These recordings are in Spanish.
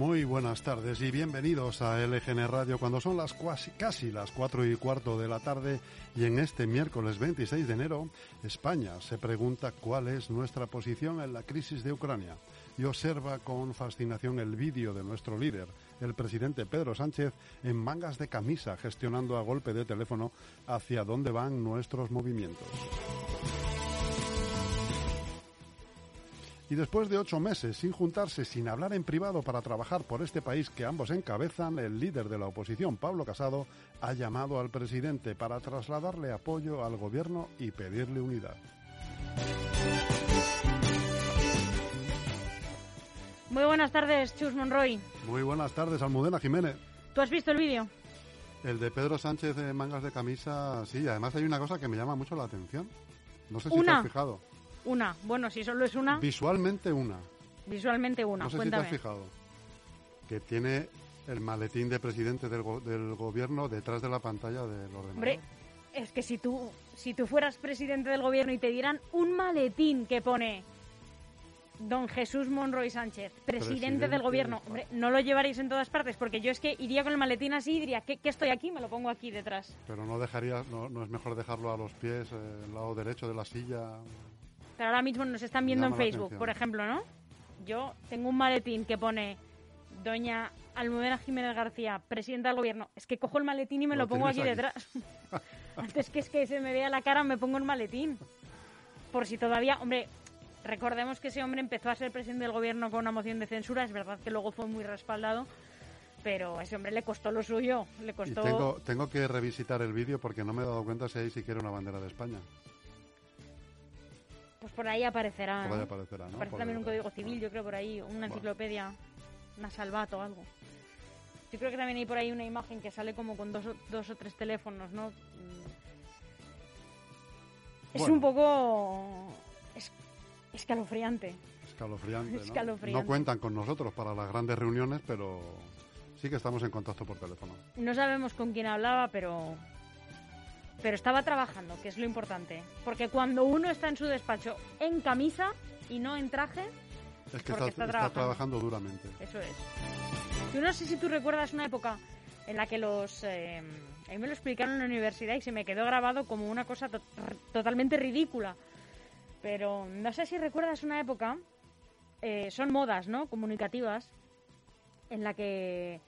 Muy buenas tardes y bienvenidos a LGN Radio cuando son las casi las cuatro y cuarto de la tarde y en este miércoles 26 de enero España se pregunta cuál es nuestra posición en la crisis de Ucrania y observa con fascinación el vídeo de nuestro líder, el presidente Pedro Sánchez, en mangas de camisa gestionando a golpe de teléfono hacia dónde van nuestros movimientos. Y después de ocho meses sin juntarse, sin hablar en privado para trabajar por este país que ambos encabezan, el líder de la oposición, Pablo Casado, ha llamado al presidente para trasladarle apoyo al gobierno y pedirle unidad. Muy buenas tardes, Chus Monroy. Muy buenas tardes, Almudena Jiménez. ¿Tú has visto el vídeo? El de Pedro Sánchez de mangas de camisa, sí. Además hay una cosa que me llama mucho la atención. No sé si te has fijado. Una. Bueno, si solo es una. Visualmente una. Visualmente una. No sé si te has fijado. Que tiene el maletín de presidente del, del gobierno detrás de la pantalla del ordenador. Hombre, es que si tú, si tú fueras presidente del gobierno y te dieran un maletín que pone Don Jesús Monroy Sánchez, presidente, del gobierno, hombre, no lo llevaréis en todas partes, porque yo es que iría con el maletín así y diría, ¿qué, estoy aquí? Me lo pongo aquí detrás. Pero no dejaría, no, no es mejor dejarlo a los pies, eh, el lado derecho de la silla pero ahora mismo nos están viendo en Facebook, por ejemplo, ¿no? Yo tengo un maletín que pone Doña Almudena Jiménez García, presidenta del gobierno. Es que cojo el maletín y me lo, pongo aquí, detrás. Antes que es que se me vea la cara, me pongo el maletín. Por si todavía, hombre, recordemos que ese hombre empezó a ser presidente del gobierno con una moción de censura. Es verdad que luego fue muy respaldado pero a ese hombre le costó lo suyo. Le costó... tengo, tengo que revisitar el vídeo porque no me he dado cuenta si hay siquiera una bandera de España. Pues por ahí aparecerá. Por ahí aparecerá, ¿no? Aparece también un código civil, yo creo, por ahí, una enciclopedia, una salvato o algo. Yo creo que también hay por ahí una imagen que sale como con dos, dos o tres teléfonos, ¿no? Mm. Es un poco escalofriante. Escalofriante, ¿no? escalofriante. No cuentan con nosotros para las grandes reuniones, pero sí que estamos en contacto por teléfono. No sabemos con quién hablaba, pero pero estaba trabajando, que es lo importante. Porque cuando uno está en su despacho en camisa y no en traje, es que está, trabajando. duramente. Eso es. Yo no sé si tú recuerdas una época en la que los... Eh, a mí me lo explicaron en la universidad y se me quedó grabado como una cosa totalmente ridícula. Pero no sé si recuerdas una época, eh, son modas, ¿no? Comunicativas, en la que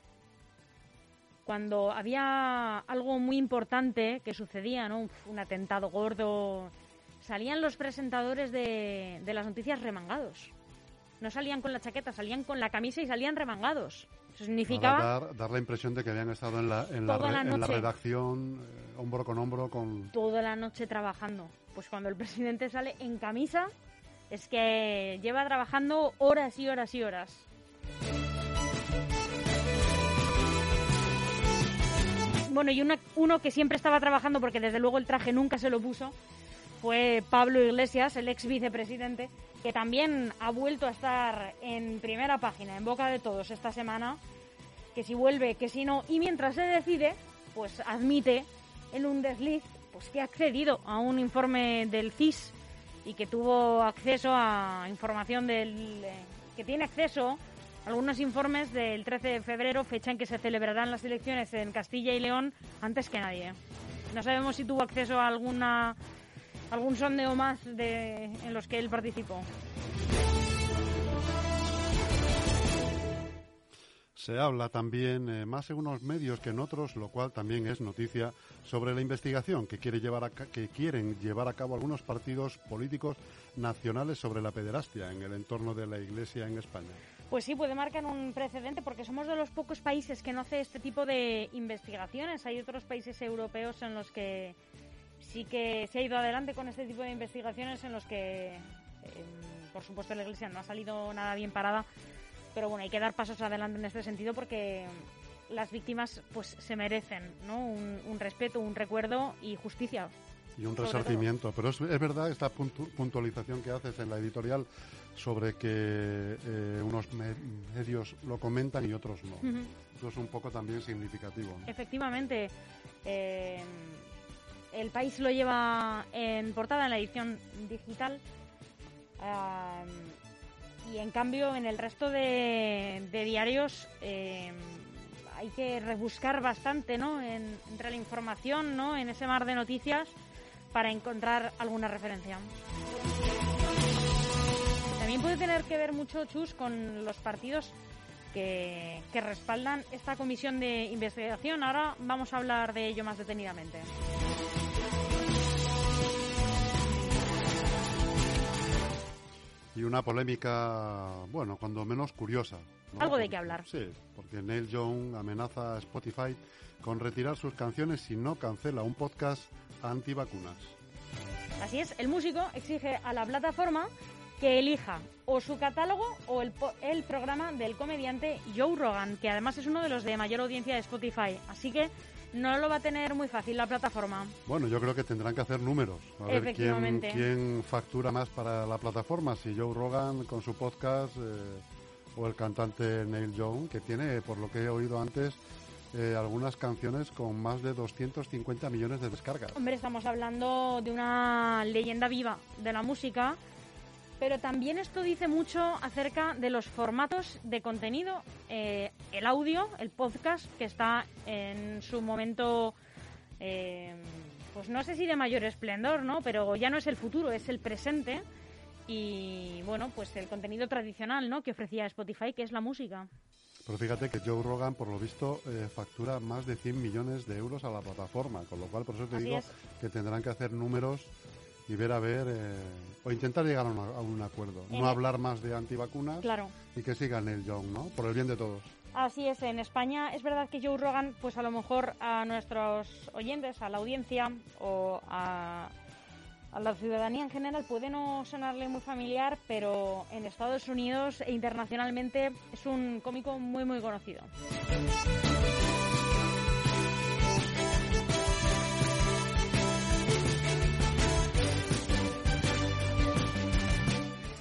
cuando había algo muy importante que sucedía, ¿no? Un atentado gordo, salían los presentadores de, las noticias remangados. No salían con la chaqueta, salían con la camisa y salían remangados. Eso significaba... dar, la impresión de que habían estado en la, en la, redacción, eh, hombro con hombro, con... Toda la noche trabajando. Pues cuando el presidente sale en camisa, es que lleva trabajando horas y horas y horas. Bueno, y uno que siempre estaba trabajando, porque desde luego el traje nunca se lo puso, fue Pablo Iglesias, el ex vicepresidente, que también ha vuelto a estar en primera página, en boca de todos esta semana, que si vuelve, que si no, y mientras se decide, pues admite en un desliz pues que ha accedido a un informe del CIS y que tuvo acceso a información del eh, que tiene acceso algunos informes del 13 de febrero, fecha en que se celebrarán las elecciones en Castilla y León antes que nadie. No sabemos si tuvo acceso a alguna algún sondeo más de, en los que él participó. Se habla también, eh, más en unos medios que en otros, lo cual también es noticia, sobre la investigación que, quiere llevar que quieren llevar a cabo algunos partidos políticos nacionales sobre la pederastia en el entorno de la Iglesia en España. Pues sí, puede marcar un precedente porque somos de los pocos países que no hace este tipo de investigaciones. Hay otros países europeos en los que sí que se ha ido adelante con este tipo de investigaciones en los que, em, por supuesto, la Iglesia no ha salido nada bien parada. Pero bueno, hay que dar pasos adelante en este sentido porque las víctimas pues se merecen ¿no? un respeto, un recuerdo y justicia y un resarcimiento. Pero es, verdad esta puntualización que haces en la editorial sobre que eh, unos medios lo comentan y otros no. Eso es un poco también significativo. Efectivamente. Eh, el país lo lleva en portada en la edición digital. y en cambio en el resto de, diarios eh, hay que rebuscar bastante ¿no? entre la información, ¿no? en ese mar de noticias, para encontrar alguna referencia. También puede tener que ver mucho, Chus, con los partidos que, que respaldan esta comisión de investigación. Ahora vamos a hablar de ello más detenidamente. Y una polémica, bueno, cuando menos curiosa. Algo de qué hablar. Sí, porque Neil Young amenaza a Spotify con retirar sus canciones si no cancela un podcast antivacunas. Así es, el músico exige a la plataforma que elija o su catálogo o el, el programa del comediante Joe Rogan, que además es uno de los de mayor audiencia de Spotify. Así que no lo va a tener muy fácil la plataforma. Bueno, yo creo que tendrán que hacer números. A ver quién, quién, factura más para la plataforma, si Joe Rogan con su podcast eh, o el cantante Neil Young, que tiene, por lo que he oído antes, eh, algunas canciones con más de 250 millones de descargas. Hombre, estamos hablando de una leyenda viva de la música pero también esto dice mucho acerca de los formatos de contenido. Eh, el audio, el podcast, que está en su momento, eh, pues no sé si de mayor esplendor, ¿no? Pero ya no es el futuro, es el presente. Y bueno, pues el contenido tradicional, ¿no? Que ofrecía Spotify, que es la música. Pero fíjate que Joe Rogan, por lo visto, eh, factura más de 100 millones de euros a la plataforma, con lo cual, por eso te digo que tendrán que hacer números y ver a ver eh, o intentar llegar a, un acuerdo, no hablar más de antivacunas claro. y que sigan el Young, ¿no? Por el bien de todos. Así es, en España es verdad que Joe Rogan, pues a lo mejor a nuestros oyentes, a la audiencia o a, a la ciudadanía en general puede no sonarle muy familiar, pero en Estados Unidos e internacionalmente es un cómico muy muy conocido.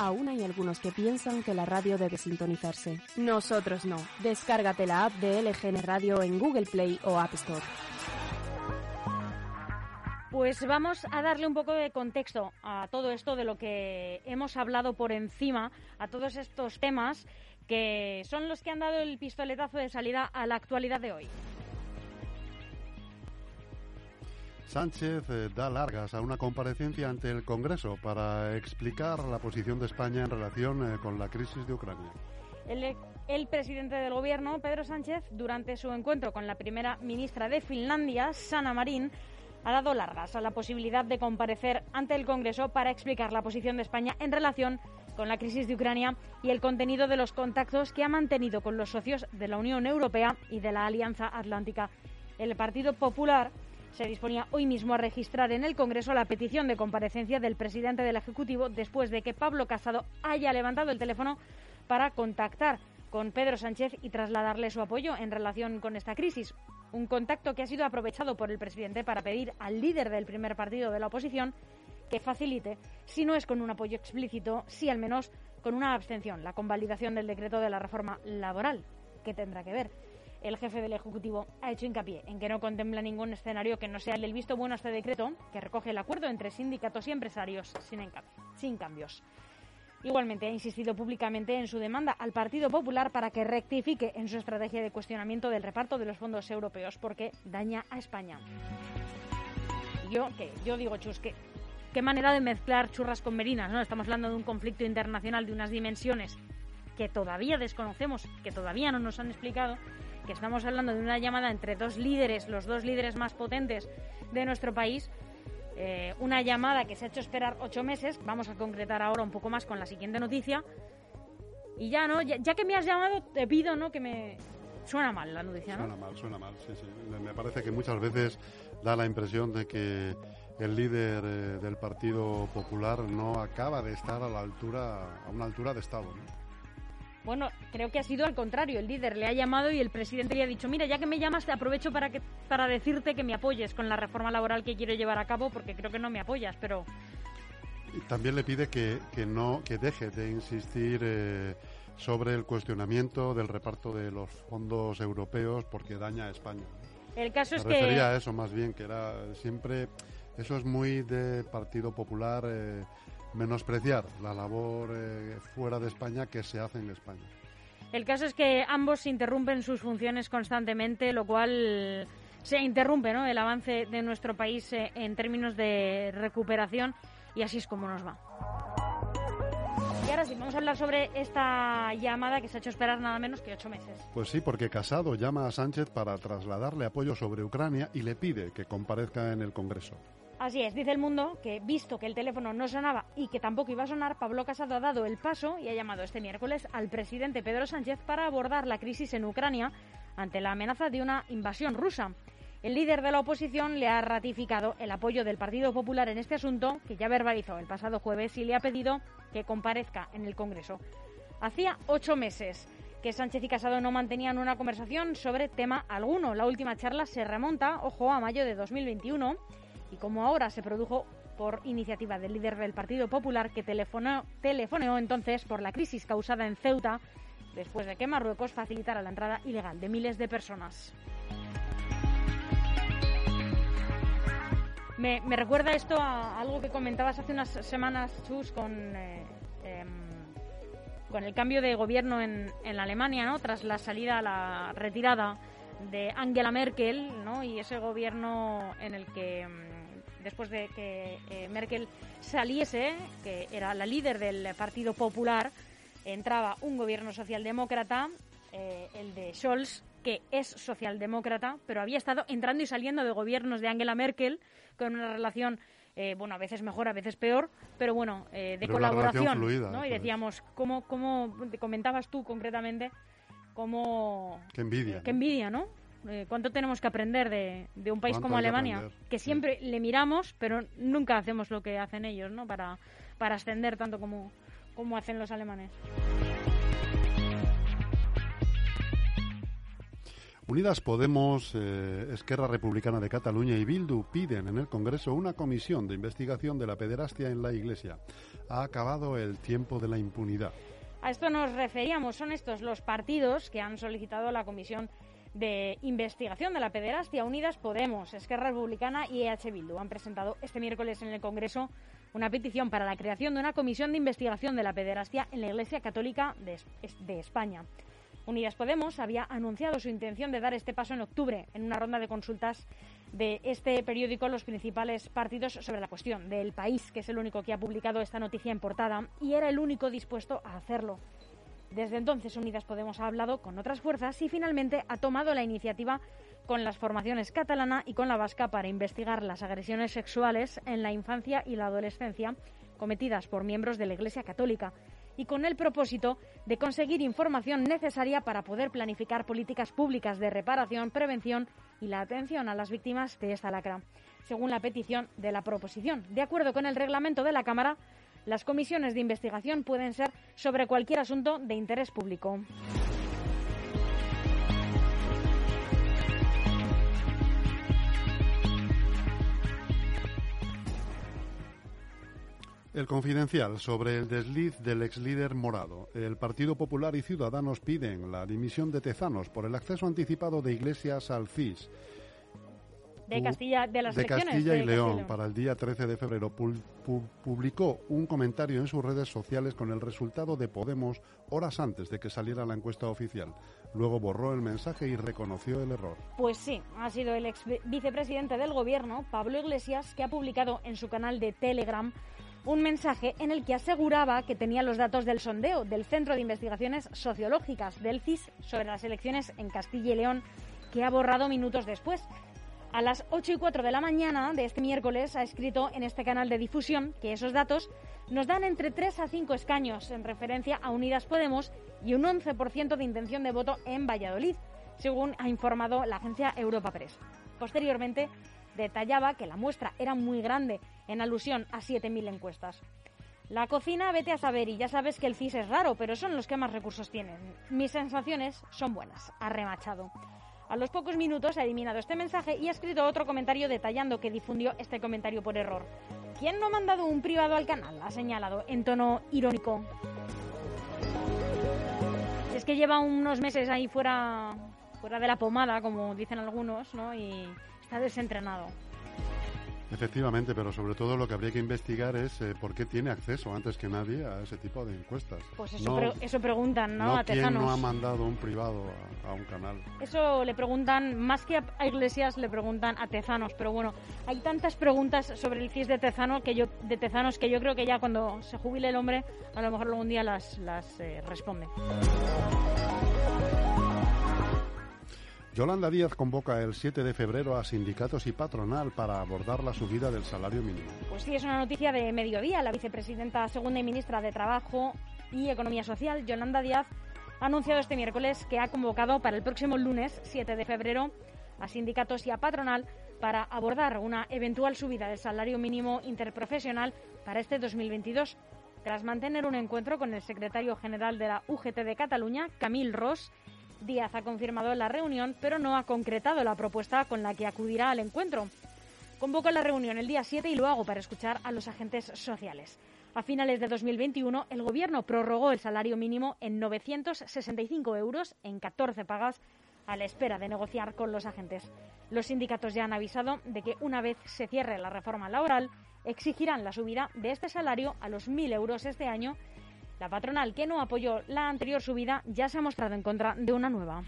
Aún hay algunos que piensan que la radio debe sintonizarse. Nosotros no. Descárgate la app de LGN Radio en Google Play o App Store. Pues vamos a darle un poco de contexto a todo esto de lo que hemos hablado por encima, a todos estos temas que son los que han dado el pistoletazo de salida a la actualidad de hoy. Sánchez eh, da largas a una comparecencia ante el Congreso para explicar la posición de España en relación eh, con la crisis de Ucrania. El, presidente del Gobierno, Pedro Sánchez, durante su encuentro con la primera ministra de Finlandia, Sanna Marin, ha dado largas a la posibilidad de comparecer ante el Congreso para explicar la posición de España en relación con la crisis de Ucrania y el contenido de los contactos que ha mantenido con los socios de la Unión Europea y de la Alianza Atlántica. El Partido Popular se disponía hoy mismo a registrar en el Congreso la petición de comparecencia del presidente del Ejecutivo después de que Pablo Casado haya levantado el teléfono para contactar con Pedro Sánchez y trasladarle su apoyo en relación con esta crisis. Un contacto que ha sido aprovechado por el presidente para pedir al líder del primer partido de la oposición que facilite, si no es con un apoyo explícito, sí al menos con una abstención, la convalidación del decreto de la reforma laboral, que tendrá que ver el jefe del Ejecutivo ha hecho hincapié en que no contempla ningún escenario que no sea el del visto bueno a este decreto, que recoge el acuerdo entre sindicatos y empresarios sin, sin cambios. Igualmente ha insistido públicamente en su demanda al Partido Popular para que rectifique en su estrategia de cuestionamiento del reparto de los fondos europeos porque daña a España. Yo, que yo digo, chus, que qué manera de mezclar churras con merinas, ¿no? Estamos hablando de un conflicto internacional de unas dimensiones que todavía desconocemos, que todavía no nos han explicado estamos hablando de una llamada entre dos líderes, los dos líderes más potentes de nuestro país, eh, una llamada que se ha hecho esperar ocho meses, vamos a concretar ahora un poco más con la siguiente noticia, y ya, ¿no? Ya, que me has llamado, te pido, ¿no? Que me... Suena mal la noticia, ¿no? Suena mal, suena mal, sí, sí. Me parece que muchas veces da la impresión de que el líder eh, del Partido Popular no acaba de estar a la altura, a una altura de Estado, ¿no? Bueno, creo que ha sido al contrario. El líder le ha llamado y el presidente le ha dicho, mira, ya que me llamas, te aprovecho para, que, para decirte que me apoyes con la reforma laboral que quiero llevar a cabo, porque creo que no me apoyas, pero... Y también le pide que, que, no, que deje de insistir eh, sobre el cuestionamiento del reparto de los fondos europeos porque daña a España. El caso es que... refería a eso más bien, que era siempre... Eso es muy de Partido Popular... Eh, menospreciar la labor eh, fuera de España que se hace en España. El caso es que ambos interrumpen sus funciones constantemente, lo cual se interrumpe ¿no? el avance de nuestro país eh, en términos de recuperación y así es como nos va. Y ahora sí, vamos a hablar sobre esta llamada que se ha hecho esperar nada menos que ocho meses. Pues sí, porque Casado llama a Sánchez para trasladarle apoyo sobre Ucrania y le pide que comparezca en el Congreso. Así es, dice el mundo que, visto que el teléfono no sonaba y que tampoco iba a sonar, Pablo Casado ha dado el paso y ha llamado este miércoles al presidente Pedro Sánchez para abordar la crisis en Ucrania ante la amenaza de una invasión rusa. El líder de la oposición le ha ratificado el apoyo del Partido Popular en este asunto, que ya verbalizó el pasado jueves y le ha pedido que comparezca en el Congreso. Hacía ocho meses que Sánchez y Casado no mantenían una conversación sobre tema alguno. La última charla se remonta, ojo, a mayo de 2021 y como ahora se produjo por iniciativa del líder del Partido Popular que telefoneó entonces por la crisis causada en Ceuta después de que Marruecos facilitara la entrada ilegal de miles de personas. Me, recuerda esto a algo que comentabas hace unas semanas, Chus, con, eh, em, con el cambio de gobierno en, en Alemania, ¿no? Tras la salida, la retirada de Angela Merkel, ¿no? Y ese gobierno en el que, em, después de que eh, Merkel saliese, que era la líder del Partido Popular, entraba un gobierno socialdemócrata, eh, el de Scholz, que es socialdemócrata, pero había estado entrando y saliendo de gobiernos de Angela Merkel con una relación, eh, bueno, a veces mejor, a veces peor, pero bueno, eh, de colaboración. ¿no? Y decíamos, ¿cómo, ¿cómo comentabas tú concretamente? Cómo, qué envidia. qué envidia, ¿no? Eh, ¿Cuánto tenemos que aprender de, de un país como Alemania? Que, siempre le miramos, pero nunca hacemos lo que hacen ellos, ¿no? Para, para ascender tanto como, como hacen los alemanes. Unidas Podemos, eh, Esquerra Republicana de Cataluña y Bildu piden en el Congreso una comisión de investigación de la pederastia en la Iglesia. Ha acabado el tiempo de la impunidad. A esto nos referíamos. Son estos los partidos que han solicitado la comisión de investigación de la pederastia. Unidas Podemos, Esquerra Republicana y EH Bildu han presentado este miércoles en el Congreso una petición para la creación de una comisión de investigación de la pederastia en la Iglesia Católica de, España. Unidas Podemos había anunciado su intención de dar este paso en octubre en una ronda de consultas de este periódico los principales partidos sobre la cuestión del país, que es el único que ha publicado esta noticia en portada y era el único dispuesto a hacerlo. Desde entonces Unidas Podemos ha hablado con otras fuerzas y finalmente ha tomado la iniciativa con las formaciones catalana y con la vasca para investigar las agresiones sexuales en la infancia y la adolescencia cometidas por miembros de la Iglesia Católica y con el propósito de conseguir información necesaria para poder planificar políticas públicas de reparación, prevención y la atención a las víctimas de esta lacra, según la petición de la proposición. De acuerdo con el reglamento de la Cámara, las comisiones de investigación pueden ser sobre cualquier asunto de interés público. El confidencial sobre el desliz del ex líder morado. El Partido Popular y Ciudadanos piden la dimisión de Tezanos por el acceso anticipado de Iglesias al CIS. De Castilla, de las de Castilla y León, para el día 13 de febrero. publicó un comentario en sus redes sociales con el resultado de Podemos horas antes de que saliera la encuesta oficial. Luego borró el mensaje y reconoció el error. Pues sí, ha sido el ex vicepresidente del gobierno, Pablo Iglesias, que ha publicado en su canal de Telegram un mensaje en el que aseguraba que tenía los datos del sondeo del Centro de Investigaciones Sociológicas del CIS sobre las elecciones en Castilla y León, que ha borrado minutos después. A las 8 y 4 de la mañana de este miércoles ha escrito en este canal de difusión que esos datos nos dan entre 3 a 5 escaños en referencia a Unidas Podemos y un 11% de intención de voto en Valladolid, según ha informado la agencia Europa Press. Posteriormente, detallaba que la muestra era muy grande, en alusión a 7.000 encuestas. La cocina, vete a saber, y ya sabes que el CIS es raro, pero son los que más recursos tienen. Mis sensaciones son buenas, ha remachado. A los pocos minutos ha eliminado este mensaje y ha escrito otro comentario detallando que difundió este comentario por error. ¿Quién no ha mandado un privado al canal? Ha señalado en tono irónico. Es que lleva unos meses ahí fuera, fuera de la pomada, como dicen algunos, ¿no? Y está desentrenado. Efectivamente, pero sobre todo lo que habría que investigar es eh, por qué tiene acceso antes que nadie a ese tipo de encuestas. Pues eso, eso preguntan, ¿no? no a ¿Quién no ha mandado un privado a, un canal? Eso le preguntan, más que a Iglesias, le preguntan a Tezanos. Pero bueno, hay tantas preguntas sobre el CIS de, Tezano que yo, de Tezanos que yo creo que ya cuando se jubile el hombre, a lo mejor algún día las, las eh, responde. Yolanda Díaz convoca el 7 de febrero a sindicatos y patronal para abordar la subida del salario mínimo. Pues sí, es una noticia de mediodía. La vicepresidenta segunda y ministra de Trabajo y Economía Social, Yolanda Díaz, ha anunciado este miércoles que ha convocado para el próximo lunes, 7 de febrero, a sindicatos y a patronal para abordar una eventual subida del salario mínimo interprofesional para este 2022. Tras mantener un encuentro con el secretario general de la UGT de Cataluña, Camil Ross, Díaz ha confirmado la reunión, pero no ha concretado la propuesta con la que acudirá al encuentro. Convoca la reunión el día 7 y lo hago para escuchar a los agentes sociales. A finales de 2021, el Gobierno prorrogó el salario mínimo en 965 euros en 14 pagas a la espera de negociar con los agentes. Los sindicatos ya han avisado de que una vez se cierre la reforma laboral, exigirán la subida de este salario a los 1.000 euros este año la patronal que no apoyó la anterior subida ya se ha mostrado en contra de una nueva.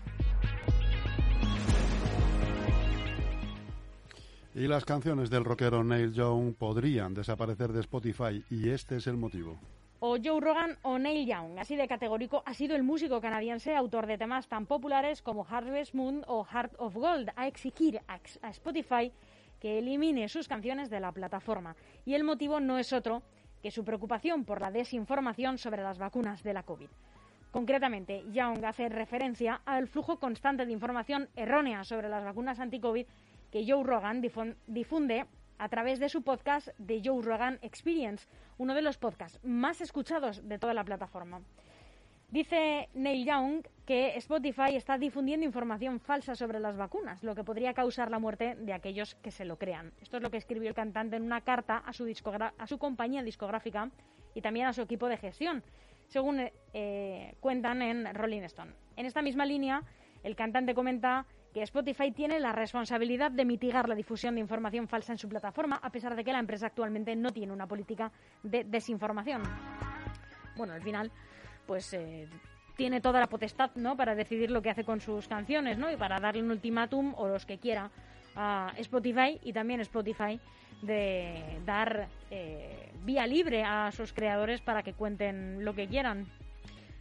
Y las canciones del rockero Neil Young podrían desaparecer de Spotify y este es el motivo. O Joe Rogan o Neil Young, así de categórico, ha sido el músico canadiense autor de temas tan populares como Harvest Moon o Heart of Gold, a exigir a Spotify que elimine sus canciones de la plataforma. Y el motivo no es otro que su preocupación por la desinformación sobre las vacunas de la COVID. Concretamente, Young hace referencia al flujo constante de información errónea sobre las vacunas anti-COVID que Joe Rogan difunde a través de su podcast The Joe Rogan Experience, uno de los podcasts más escuchados de toda la plataforma. Dice Neil Young que Spotify está difundiendo información falsa sobre las vacunas, lo que podría causar la muerte de aquellos que se lo crean. Esto es lo que escribió el cantante en una carta a su, a su compañía discográfica y también a su equipo de gestión, según eh, cuentan en Rolling Stone. En esta misma línea, el cantante comenta que Spotify tiene la responsabilidad de mitigar la difusión de información falsa en su plataforma, a pesar de que la empresa actualmente no tiene una política de desinformación. Bueno, al final pues eh, tiene toda la potestad ¿no? para decidir lo que hace con sus canciones ¿no? y para darle un ultimátum o los que quiera a Spotify y también Spotify de dar eh, vía libre a sus creadores para que cuenten lo que quieran.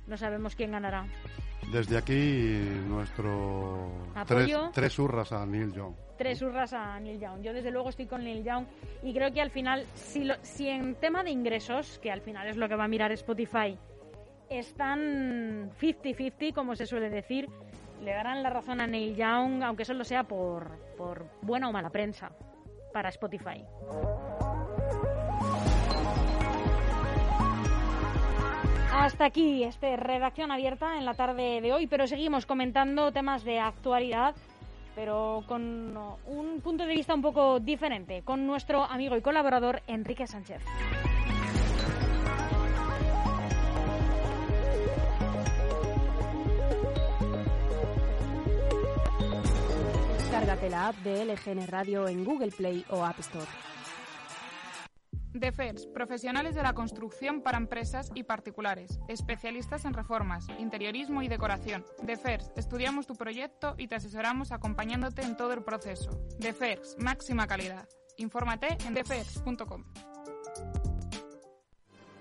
No sabemos quién ganará. Desde aquí nuestro Apoyo, tres, tres hurras a Neil Young. Tres hurras a Neil Young. Yo desde luego estoy con Neil Young y creo que al final, si, lo, si en tema de ingresos, que al final es lo que va a mirar Spotify, están 50-50, como se suele decir. Le darán la razón a Neil Young, aunque solo sea por, por buena o mala prensa para Spotify. Hasta aquí este redacción abierta en la tarde de hoy, pero seguimos comentando temas de actualidad, pero con un punto de vista un poco diferente, con nuestro amigo y colaborador Enrique Sánchez. La app de LGN Radio en Google Play o App Store. DEFERS, profesionales de la construcción para empresas y particulares, especialistas en reformas, interiorismo y decoración. DEFERS, estudiamos tu proyecto y te asesoramos acompañándote en todo el proceso. DEFERS, máxima calidad. Infórmate en defers.com.